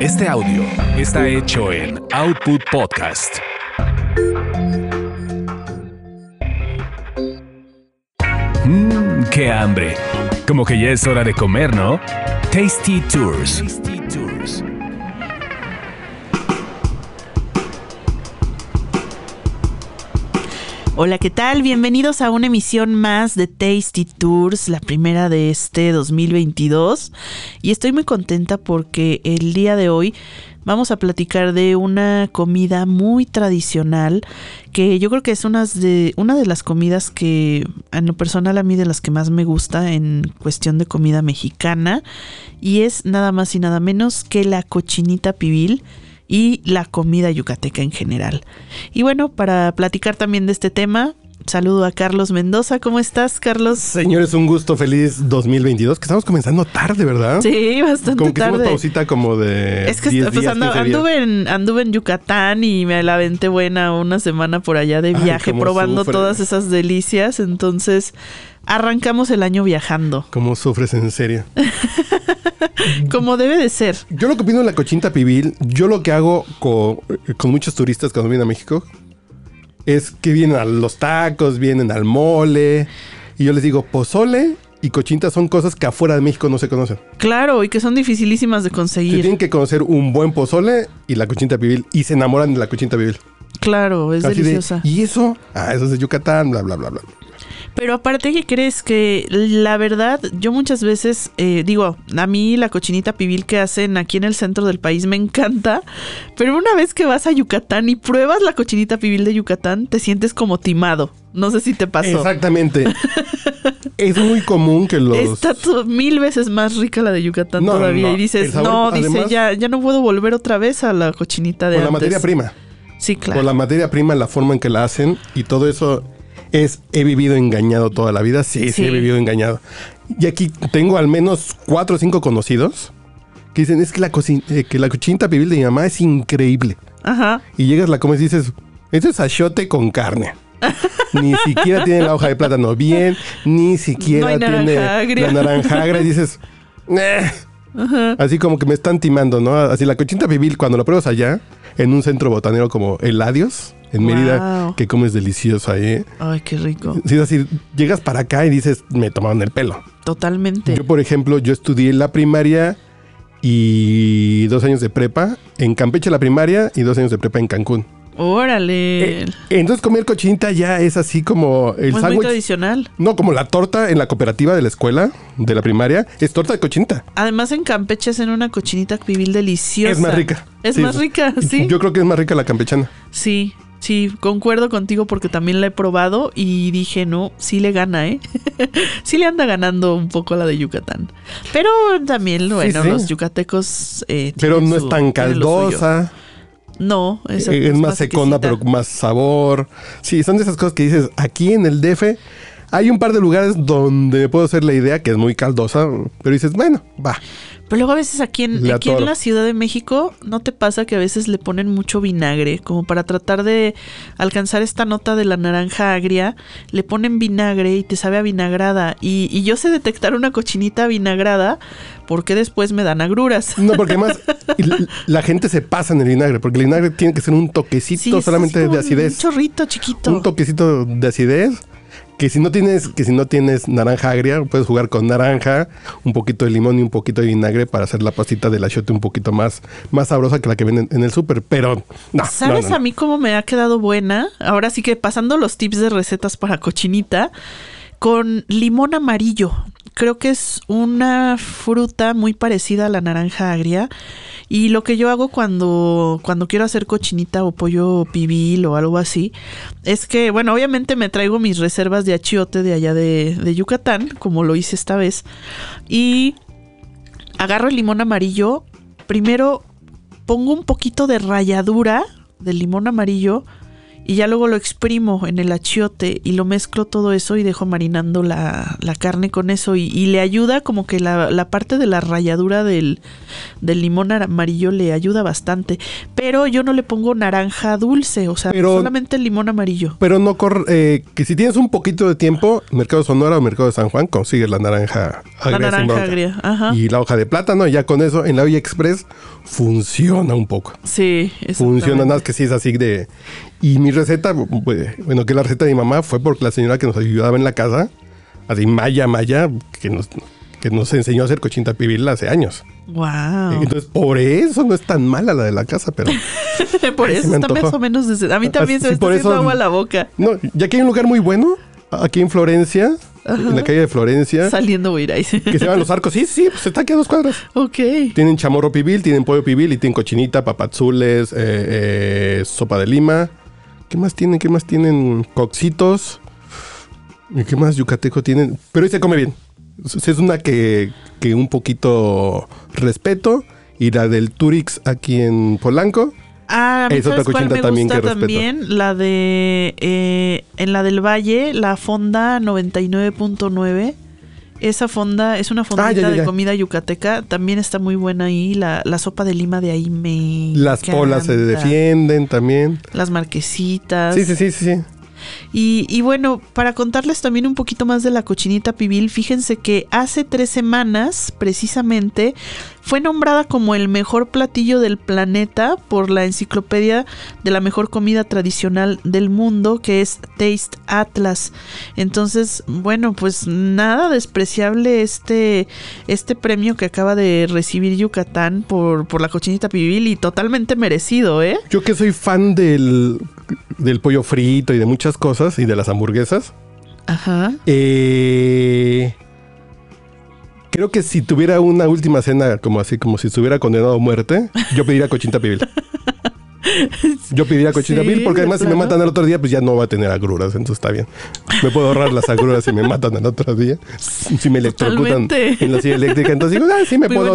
Este audio está hecho en Output Podcast. Mmm, qué hambre. Como que ya es hora de comer, ¿no? Tasty Tours. Tasty Tours. Hola, ¿qué tal? Bienvenidos a una emisión más de Tasty Tours, la primera de este 2022. Y estoy muy contenta porque el día de hoy vamos a platicar de una comida muy tradicional que yo creo que es una de, una de las comidas que en lo personal a mí de las que más me gusta en cuestión de comida mexicana y es nada más y nada menos que la cochinita pibil y la comida yucateca en general. Y bueno, para platicar también de este tema, saludo a Carlos Mendoza. ¿Cómo estás, Carlos? Señores, un gusto feliz 2022, que estamos comenzando tarde, ¿verdad? Sí, bastante como que tarde. hicimos pausita como de Es que 10 pues, días, ando- 15 días. anduve, en, anduve en Yucatán y me la aventé buena una semana por allá de viaje, probando sufre. todas esas delicias. Entonces, arrancamos el año viajando, ¿Cómo sufres en serio? como debe de ser. Yo lo que opino de la cochinta pibil, yo lo que hago co- con, muchos turistas cuando vienen a México es que vienen a los tacos, vienen al mole, y yo les digo, pozole y cochinta son cosas que afuera de México no se conocen. Claro, y que son dificilísimas de Se conseguir. tienen que conocer un buen pozole y la cochinta pibil y se enamoran de la cochinta pibil. Claro, es Así de, deliciosa. y eso, ah, eso es de Yucatán, bla, bla, bla, bla. Pero aparte, ¿qué crees? Que la verdad, yo muchas veces, eh, digo, a mí la cochinita pibil que hacen aquí en el centro del país me encanta, pero una vez que vas a Yucatán y pruebas la cochinita pibil de Yucatán, te sientes como timado. No sé si te pasó. Exactamente. es muy común que los... Está mil veces más rica la de Yucatán No, todavía. no, Y dices, sabor, no, dice, ya, ya no puedo volver otra vez a la cochinita de Por la materia prima. Sí, claro. Por la materia prima, la forma en que la hacen y todo eso es, he vivido engañado toda la vida. Sí, sí, Sí. he vivido engañado. Y aquí tengo al menos cuatro o cinco conocidos que dicen, es que la, eh, que la cochinita pibil de mi mamá es increíble. Ajá. Y llegas, la comes y dices, esto es achote con carne. ni siquiera tiene la hoja de plátano bien, ni siquiera No tiene la naranja agria. Y dices, "Eh". Así como que me están timando, ¿no? Así la cochinta pibil, cuando la pruebas allá, en un centro botanero como el Adios, en Mérida, Wow. que comes delicioso ahí. ¿eh? Ay, qué rico. Sí, es así, llegas para acá y dices, me tomaron el pelo. Totalmente. Yo, por ejemplo, yo estudié la primaria y dos años de prepa en Campeche la primaria y dos años de prepa en Cancún. Órale. Eh, entonces comer cochinita ya es así como el Pues muy sándwich. tradicional. No, como la torta en la cooperativa de la escuela, de la primaria, es torta de cochinita. Además en Campeche hacen una cochinita pibil deliciosa. Es más rica. Es Sí, más rica, sí. Yo creo que es más rica la campechana. Sí, sí, concuerdo contigo porque también la he probado y dije, no, sí le gana, ¿eh? sí le anda ganando un poco la de Yucatán. Pero también, bueno, sí. los yucatecos... eh, Pero no es tan caldosa. No, esa eh, es más secona, pero con más sabor. Sí, son de esas cosas que dices, aquí en el DF hay un par de lugares donde me puedo hacer la idea que es muy caldosa, pero dices, bueno, va. Pero luego a veces aquí en, Le aquí en la Ciudad de México, ¿no te pasa que a veces le ponen mucho vinagre? Como para tratar de alcanzar esta nota de la naranja agria, le ponen vinagre y te sabe a vinagrada. Y, y yo sé detectar una cochinita vinagrada porque después me dan agruras. No, porque además la gente se pasa en el vinagre, porque el vinagre tiene que ser un toquecito Sí, solamente de acidez. Un chorrito chiquito. Un toquecito de acidez. Que si no tienes, que si no tienes naranja agria, puedes jugar con naranja, un poquito de limón y un poquito de vinagre para hacer la pastita del achiote un poquito más, más sabrosa que la que venden en el súper. Pero no. ¿Sabes no, no, a mí cómo me ha quedado buena? Ahora sí que pasando los tips de recetas para cochinita, con limón amarillo. Creo que es una fruta muy parecida a la naranja agria. Y lo que yo hago cuando, cuando quiero hacer cochinita o pollo pibil o algo así, es que, bueno, obviamente me traigo mis reservas de achiote de allá de, de Yucatán, como lo hice esta vez. Y agarro el limón amarillo. Primero pongo un poquito de ralladura del limón amarillo y ya luego lo exprimo en el achiote y lo mezclo todo eso y dejo marinando la, la carne con eso y, y le ayuda como que la, la parte de la ralladura del, del limón amarillo le ayuda bastante. Pero yo no le pongo naranja dulce, o sea, Pero- solamente el limón amarillo. Pero no corre, eh, que si tienes un poquito de tiempo, Mercado Sonora o Mercado de San Juan, consigues la naranja agria. La naranja agria, ajá. Y la hoja de plátano, y ya con eso en la olla express funciona un poco. Sí, Funciona nada más que si es así de... Y mi receta, pues, bueno, que la receta de mi mamá fue porque la señora que nos ayudaba en la casa, así Maya Maya, que nos, que nos enseñó a hacer cochinta pibil hace años. Wow. Entonces, por eso no es tan mala la de la casa, pero... por eso está más o menos desde- A mí también se Sí, me está haciendo eso- agua a la boca. No, ya que hay un lugar muy bueno, aquí en Florencia, en la calle de Florencia, Saliendo ahí. que se llaman Los Arcos. Sí, sí, pues está aquí a dos cuadras. ok. Tienen chamorro pibil, tienen pollo pibil y tienen cochinita, papazules, eh, eh, sopa de lima. ¿Qué más tienen? ¿Qué más tienen? Coxitos. ¿Y qué más yucateco tienen? Pero ahí se come bien. Es es una que, que un poquito respeto. Y la del Turix aquí en Polanco. Ah, a mí ¿sabes cuál me también gusta también? La de... eh, en la del Valle, la fonda 99.9. Esa fonda es una fondita Ah, ya, ya, de comida yucateca. También está muy buena ahí. La, la sopa de lima de ahí me Las polas se defienden también. Las marquesitas. Sí, sí, sí, sí. Y bueno, para contarles también un poquito más de la cochinita pibil, fíjense que hace tres semanas, precisamente, fue nombrada como el mejor platillo del planeta por la enciclopedia de la mejor comida tradicional del mundo, que es Taste Atlas. Entonces, bueno, pues nada despreciable este, este premio que acaba de recibir Yucatán por, por la cochinita pibil y totalmente merecido, ¿eh? Yo que soy fan del, del pollo frito y de muchas cosas y de las hamburguesas. Ajá. Eh, creo que si tuviera una última cena como así, como si estuviera condenado a muerte, yo pediría cochinta pibil. Yo pediría cochinta Sí, porque de además si me matan el otro día, pues ya no va a tener agruras, entonces está bien. Me puedo ahorrar las agruras si me matan el otro día. Si me electrocutan Totalmente. en la silla eléctrica, entonces digo, ah, sí me Muy puedo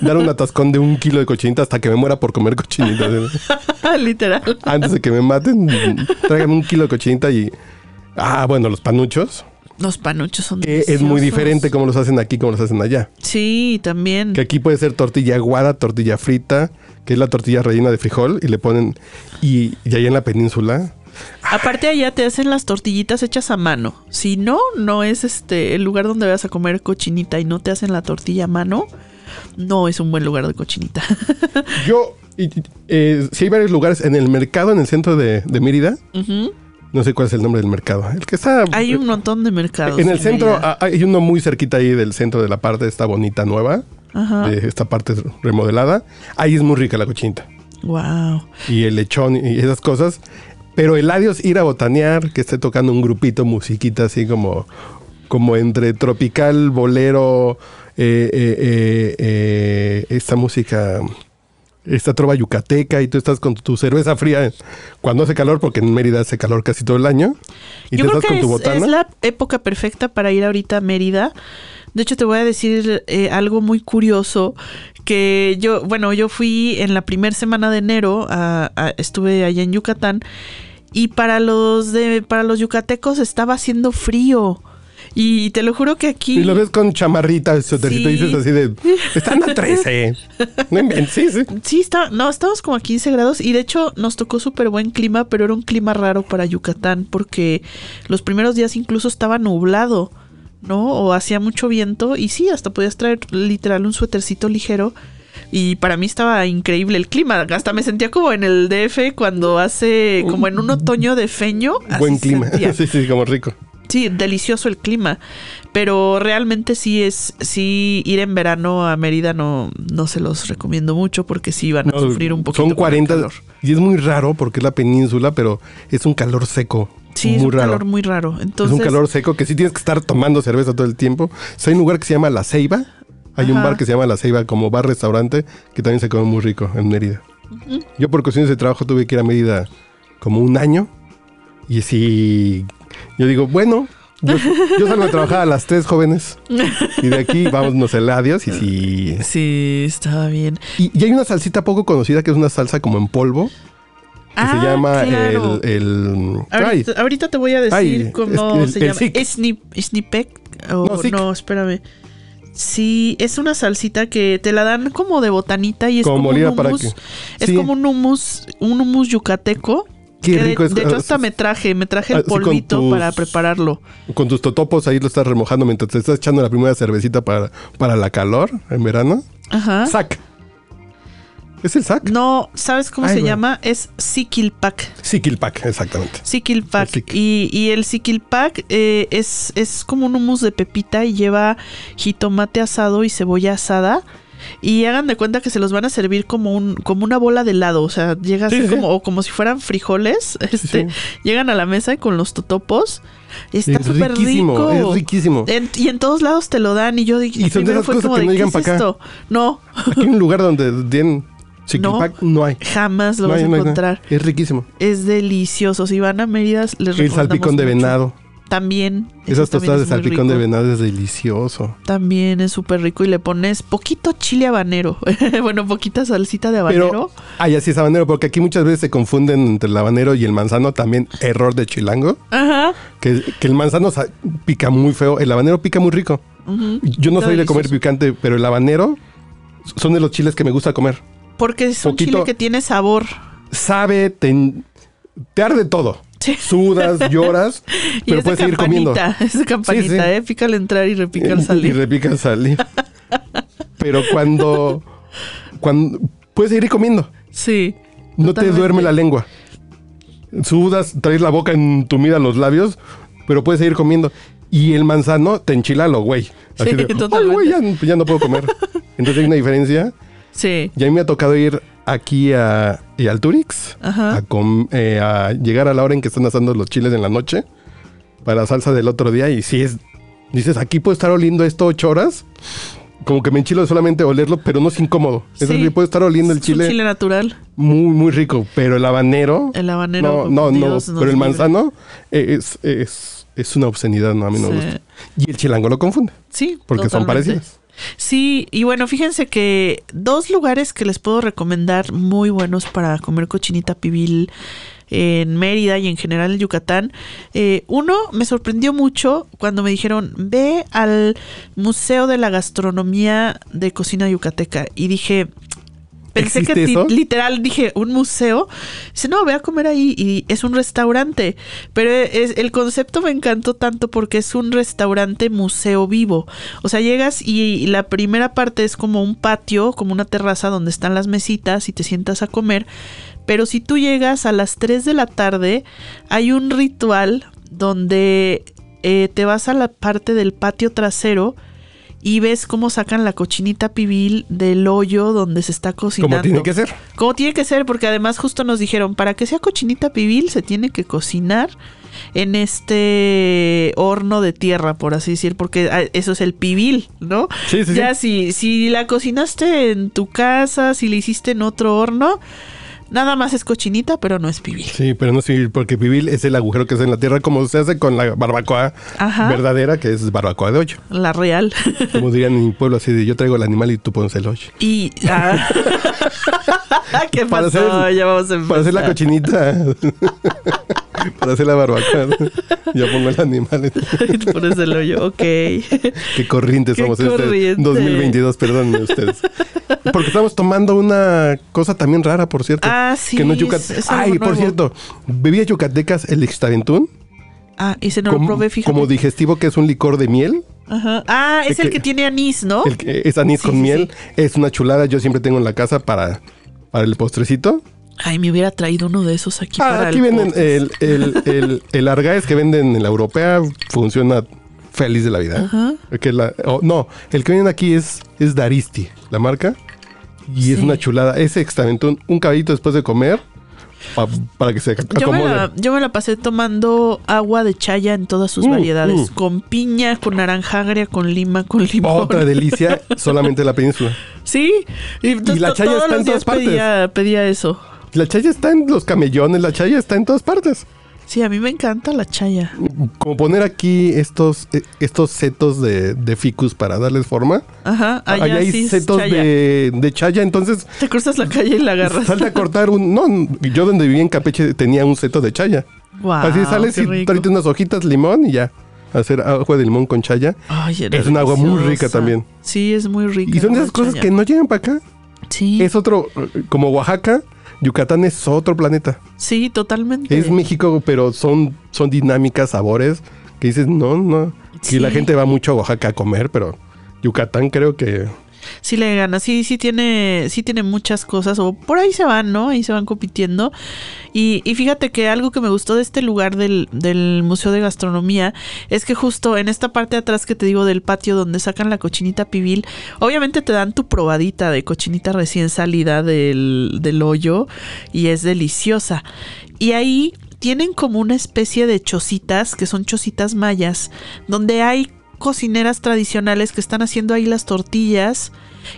dar un atascón de un kilo de cochinita hasta que me muera por comer cochinita. Literal. Antes de que me maten, traigan un kilo de cochinita y... Ah, bueno, los panuchos. Los panuchos son Que es muy diferente como los hacen aquí, como los hacen allá. Sí, también. Que aquí puede ser tortilla aguada, tortilla frita, que es la tortilla rellena de frijol, y le ponen. Y, y allá en la península. Aparte allá te hacen las tortillitas hechas a mano. Si no, no es este el lugar donde vas a comer cochinita y no te hacen la tortilla a mano, no es un buen lugar de cochinita. Yo. y- eh, sí hay varios lugares en el mercado, en el centro de, de Mérida. No sé cuál es el nombre del mercado. El que está. Hay un montón de mercados. en el centro ah, hay uno muy cerquita ahí del centro de la parte esta bonita nueva, Ajá. de esta parte remodelada. Ahí es muy rica la cochinita. Wow. y el lechón y esas cosas. Pero el adiós ir a botanear, que esté tocando un grupito musiquita así como, como entre tropical, bolero, eh, eh, eh, esta música, esta trova yucateca y tú estás con tu cerveza fría cuando hace calor, porque en Mérida hace calor casi todo el año. Y Yo tú creo estás que con tu es, botana. es la época perfecta para ir ahorita a Mérida. De hecho, te voy a decir eh, algo muy curioso que yo, bueno, yo fui en la primera semana de enero, a- a- estuve allá en Yucatán y para los de, para los yucatecos estaba haciendo frío. Y te lo juro que aquí Y lo ves con chamarrita, Sí. dices así de, están a 13. No inventes, sí, sí. Sí, está, no, estábamos como a 15 grados y de hecho nos tocó súper buen clima, pero era un clima raro para Yucatán porque los primeros días incluso estaba nublado, ¿no? O hacía mucho viento y sí, hasta podías traer literal un suétercito ligero y para mí estaba increíble el clima, hasta me sentía como en el DF cuando hace como en un otoño de feño. Buen clima. sí, sí, como rico. Sí, delicioso el clima, pero realmente sí es, sí ir en verano a Mérida no, no se los recomiendo mucho porque sí van a No, sufrir un poquito. Son con el 40 calor. y es muy raro porque es la península, pero es un calor seco. Sí, muy es un raro. calor muy raro. Entonces, es un calor seco que sí tienes que estar tomando cerveza todo el tiempo. O sea, hay un lugar que se llama La Ceiba. Hay un bar que se llama La Ceiba como bar-restaurante que también se come muy rico en Mérida. Yo por cuestiones de trabajo tuve que ir a Mérida como un año. Y sí, yo digo, bueno, yo, yo salgo a trabajar a las tres jóvenes. Y de aquí vámonos el adiós. Y sí, Sí, estaba bien. Y, y hay una salsita poco conocida que es una salsa como en polvo, que Ah, se llama claro. el... Ahorita, ahorita te voy a decir Ay, cómo se el- el llama. Snip, Snipek. o No, no, espérame. Sí, es una salsita que te la dan como de botanita y es Como un hummus. Es Sí. como un hummus, un hummus yucateco. Qué que de- rico es- De, hecho, ah, hasta me traje, me traje el con polvito tus- para prepararlo. con tus totopos ahí lo estás remojando mientras te estás echando la primera cervecita para, para la calor en verano. Ajá. Sac. ¿Es el sac? No, ¿sabes cómo Ay, se llama? Es Sikilpak. Sikilpak, exactamente. Sikilpak. Y, y el Sikilpak eh, es, es como un hummus de pepita y lleva jitomate asado y cebolla asada. Y hagan de cuenta que se los van a servir como un como una bola de helado. O sea, llega Sí, así sí. como, o como si fueran frijoles. Este, sí. Llegan a la mesa con los totopos. Está Es súper rico. es riquísimo. En- y en todos lados te lo dan. Y yo dije, Y son de primero esas fue cosas como que de, no ¿qué llegan es pa' acá. No, Aquí hay un lugar donde den Sikilpak, no, hay. jamás lo No vas hay, a no hay encontrar. Es riquísimo. Es delicioso. Si van a Mérida, les El salpicón de venado. También. Esas tostadas de es salpicón de venado es delicioso. También es súper rico y le pones poquito chile habanero. bueno, poquita salsita de habanero. Pero, ay, así es habanero, porque aquí muchas veces se confunden entre el habanero y el manzano, también error de chilango, Ajá. que, que el manzano pica muy feo, el habanero pica muy rico. Yo no Está soy de comer picante, pero el habanero son de los chiles que me gusta comer. Porque es un chile que tiene sabor. Sabe, te, te arde todo. Sudas, lloras, Y pero es de puedes seguir comiendo. campanita. Es de campanita, Sí, sí. ¿eh? Pica al entrar y repica al Y salir. repica al salir. pero cuando, cuando puedes seguir comiendo. Sí. No Totalmente. te duerme la lengua. Sudas, traes la boca entumida, los labios, pero puedes seguir comiendo. Y el manzano te enchila lo güey. Así Sí, de, "Ay, güey, ya, ya no puedo comer. Entonces hay una diferencia. Sí. Y a mí me ha tocado ir aquí a, y al Turix Ajá. a, com- eh, a llegar a la hora en que están asando los chiles en la noche para la salsa del otro día. Y si es, dices, aquí puedo estar oliendo esto ocho horas. Como que me enchilo de solamente olerlo, pero no es incómodo. Es Sí. decir, puedo estar oliendo el Es chile, chile natural. muy, muy rico, pero el habanero. El habanero. no, no, no, pero el manzano es, es, es una obscenidad, no, a mí no me gusta. Y el chilango lo confunde, Sí. porque son parecidos. Sí, y bueno, fíjense que dos lugares que les puedo recomendar muy buenos para comer cochinita pibil en Mérida y en general en Yucatán. Eh, uno me sorprendió mucho cuando me dijeron, ve al Museo de la Gastronomía de Cocina Yucateca. Y dije, pensé que literal dije, un museo. Dice, no, ve a comer ahí y es un restaurante. Pero es, el concepto me encantó tanto porque es un restaurante museo vivo. O sea, llegas y la primera parte es como un patio, como una terraza donde están las mesitas y te sientas a comer. Pero si tú llegas a las 3 de la tarde, hay un ritual donde eh, te vas a la parte del patio trasero y ves cómo sacan la cochinita pibil del hoyo donde se está cocinando. Como tiene que ser. Como tiene que ser, porque además justo nos dijeron, para que sea cochinita pibil se tiene que cocinar en este horno de tierra, por así decir, porque ah, eso es el pibil, ¿no? Sí, sí, sí. ya si, si la cocinaste en tu casa, si la hiciste en otro horno, nada más es cochinita, pero no es pibil. Sí, pero no sí, porque pibil es el agujero que es en la tierra, como se hace con la barbacoa Ajá. verdadera, que es barbacoa de hoyo. La real. Como dirían en mi pueblo, así de yo traigo el animal y tú pones el hoyo. y... ah. ¿Qué Para pasó? hacer- ya vamos a Para hacer la cochinita. para hacer la barbacoa. Yo pongo el animal. Por ese el hoyo, ok. Qué corrientes Qué somos este corriente. 2022, perdónenme ustedes. Porque estamos tomando una cosa también rara, por cierto. Ah, sí, Que no es yucat- es- es algo Ay, por cierto, bebidas yucatecas, el extaventún, Ah, ese no lo como, probé, fíjate. como digestivo que es un licor de miel. Ajá. Ah, es el que- que tiene anís, ¿no? El que es anís Sí, con sí, miel. sí. Es una chulada. Yo siempre tengo en la casa para, para el postrecito. Ay, me hubiera traído uno de esos aquí Ah, para aquí el venden el, el, el, el Argaes que venden en la europea. Funciona feliz de la vida. Ajá. Que la, oh, no, el que venden aquí es, es Daristi, la marca. Y es una chulada. Ese extraventún, un caballito después de comer. pa- para que se ac- Yo me, acomode. la, yo me la pasé tomando agua de chaya en todas sus Mm, variedades. mm. Con piña, con naranja agria, con lima, con limón. Otra delicia, solamente la península. Sí. Y, entonces la chaya está en todas partes. Pedía, pedía eso. La chaya está en los camellones, la chaya está en todas partes. Sí, a mí me encanta la chaya. Como poner aquí estos, eh, estos setos de, de ficus para darles forma. Ajá, allá, Allá hay sí setos chaya. de, de chaya, entonces Te cruzas la calle y la agarras. salte a cortar un... No, yo donde vivía en Campeche tenía un seto de chaya. Guau, Así sales y tráete unas hojitas, limón y ya. Hacer agua de limón con chaya. Ay, Es un agua muy deliciosa. rica también. Sí, es muy rica. Y son esas cosas chaya. que no llegan para acá. Sí, Es otro, eh, como Oaxaca, Yucatán es otro planeta. sí, totalmente. Es México, pero son, son dinámicas, sabores, que dices, no, no. Sí. Y la gente va mucho a Oaxaca a comer, pero Yucatán creo que... Sí le gana, sí, sí tiene, sí tiene muchas cosas, o por ahí se van, ¿no? Ahí se van compitiendo. Y, y fíjate que algo que me gustó de este lugar del, del Museo de Gastronomía es que justo en esta parte de atrás que te digo del patio donde sacan la cochinita pibil, obviamente te dan tu probadita de cochinita recién salida del, del hoyo y es deliciosa. Y ahí tienen como una especie de chocitas, que son chocitas mayas, donde hay cocineras tradicionales que están haciendo ahí las tortillas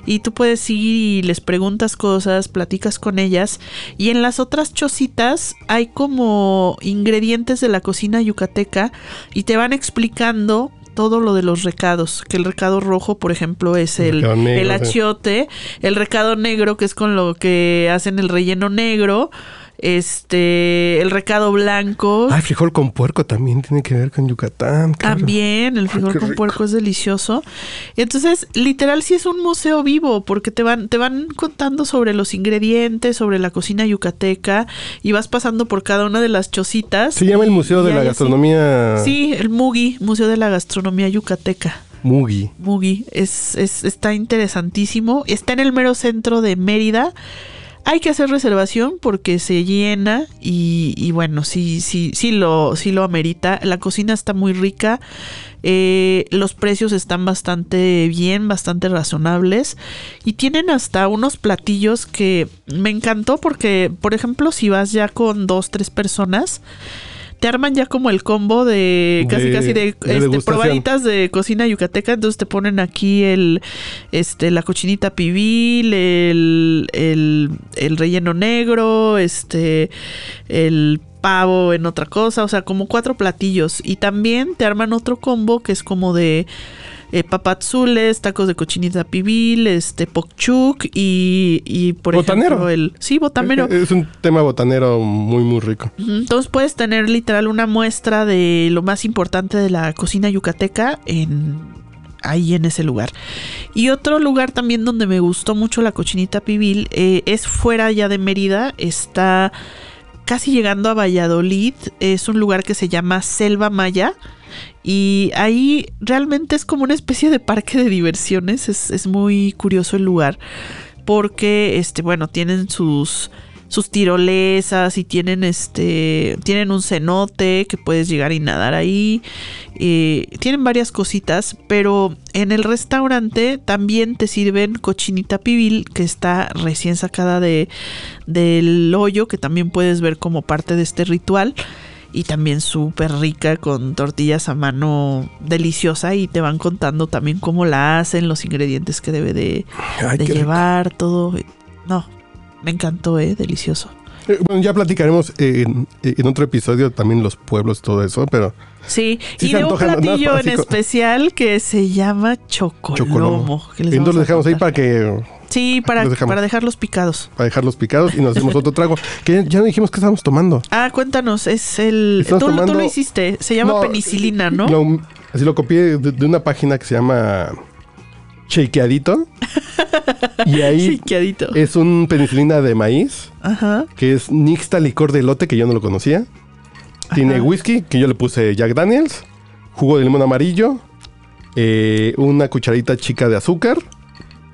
y tú puedes ir y les preguntas cosas, platicas con ellas y en las otras chocitas hay como ingredientes de la cocina yucateca y te van explicando todo lo de los recados, que el recado rojo, por ejemplo, es el, negro, el sí. achiote, el recado negro, que es con lo que hacen el relleno negro, este, el recado blanco. Ay, frijol con puerco también tiene que ver con Yucatán. claro. También el frijol qué con rico. puerco es delicioso. Entonces, literal sí es un museo vivo porque te van te van contando sobre los ingredientes, sobre la cocina yucateca y vas pasando por cada una de las chocitas. Se llama el Museo de la Gastronomía Sí, el Mugi, Museo de la Gastronomía Yucateca. Mugi. Mugi es, es está interesantísimo. Está en el mero centro de Mérida. Hay que hacer reservación porque se llena y, bueno, sí, sí, sí lo, sí lo amerita. La cocina está muy rica. eh, los precios están bastante bien, bastante razonables. Y tienen hasta unos platillos que me encantó porque, por ejemplo, si vas ya con dos, tres personas, te arman ya como el combo de casi De- casi de, de este, probaditas de cocina yucateca, entonces te ponen aquí el este la cochinita pibil, el, el, el relleno negro, este el pavo en otra cosa, o sea, como cuatro platillos. Y también te arman otro combo que es como de eh, papazules, tacos de cochinita pibil, este pokchuk y, y por Botanero. ejemplo el sí, botanero. Es un tema botanero muy, muy rico. Entonces puedes tener literal una muestra de lo más importante de la cocina yucateca en ahí en ese lugar. Y otro lugar también donde me gustó mucho la cochinita pibil eh, es fuera ya de Mérida, está casi llegando a Valladolid, es un lugar que se llama Selva Maya. Y ahí realmente es como una especie de parque de diversiones. Es, es muy curioso el lugar. Porque, este, bueno, tienen sus, sus tirolesas y tienen este. Tienen un cenote que puedes llegar y nadar ahí. eh, tienen varias cositas. Pero en el restaurante también te sirven cochinita pibil. Que está recién sacada de, del hoyo. Que también puedes ver como parte de este ritual y también súper rica con tortillas a mano deliciosa y te van contando también cómo la hacen, los ingredientes que debe de, Ay, llevar, todo. No, me encantó, eh, delicioso. Eh, Bueno, ya platicaremos en, en otro episodio también los pueblos, todo eso, pero Sí, Sí y de un platillo en especial que se llama chocolomo. chocolomo. que les Y entonces vamos lo dejamos ahí para que Sí, para, para dejarlos picados. para dejarlos picados y nos hacemos otro trago. Que ya, no dijimos que estábamos tomando. Ah, cuéntanos, es el... Tú, lo hiciste, se llama No, penicilina, ¿no? Lo- así lo copié de, de una página que se llama Shakeadito. y ahí Chiqueadito. es un penicilina de maíz, Ajá. que es Nixta licor de elote, que yo no lo conocía. Tiene whisky, que yo le puse Jack Daniels, jugo de limón amarillo, eh, una cucharadita chica de azúcar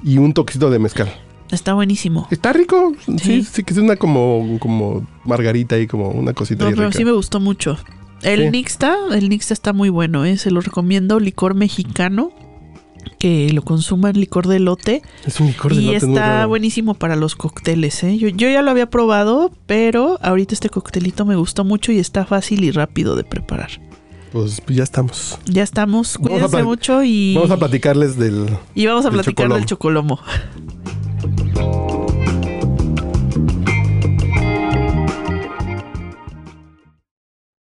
y un toquecito de mezcal. Está buenísimo. Está rico, sí, Sí. sí, que es una como, como margarita y como una cosita No, ahí pero rica. sí me gustó mucho. El Sí. Nixta, el Nixta está muy bueno, ¿eh? se lo recomiendo, licor mexicano, que lo consuman licor de lote Es un licor de y elote muy está buenísimo para los cócteles, ¿eh? Yo, yo ya lo había probado, pero ahorita este coctelito me gustó mucho y está fácil y rápido de preparar pues ya estamos. Ya estamos. Cuídense mucho y. Vamos a platicarles del. Y vamos a platicar del chocolomo.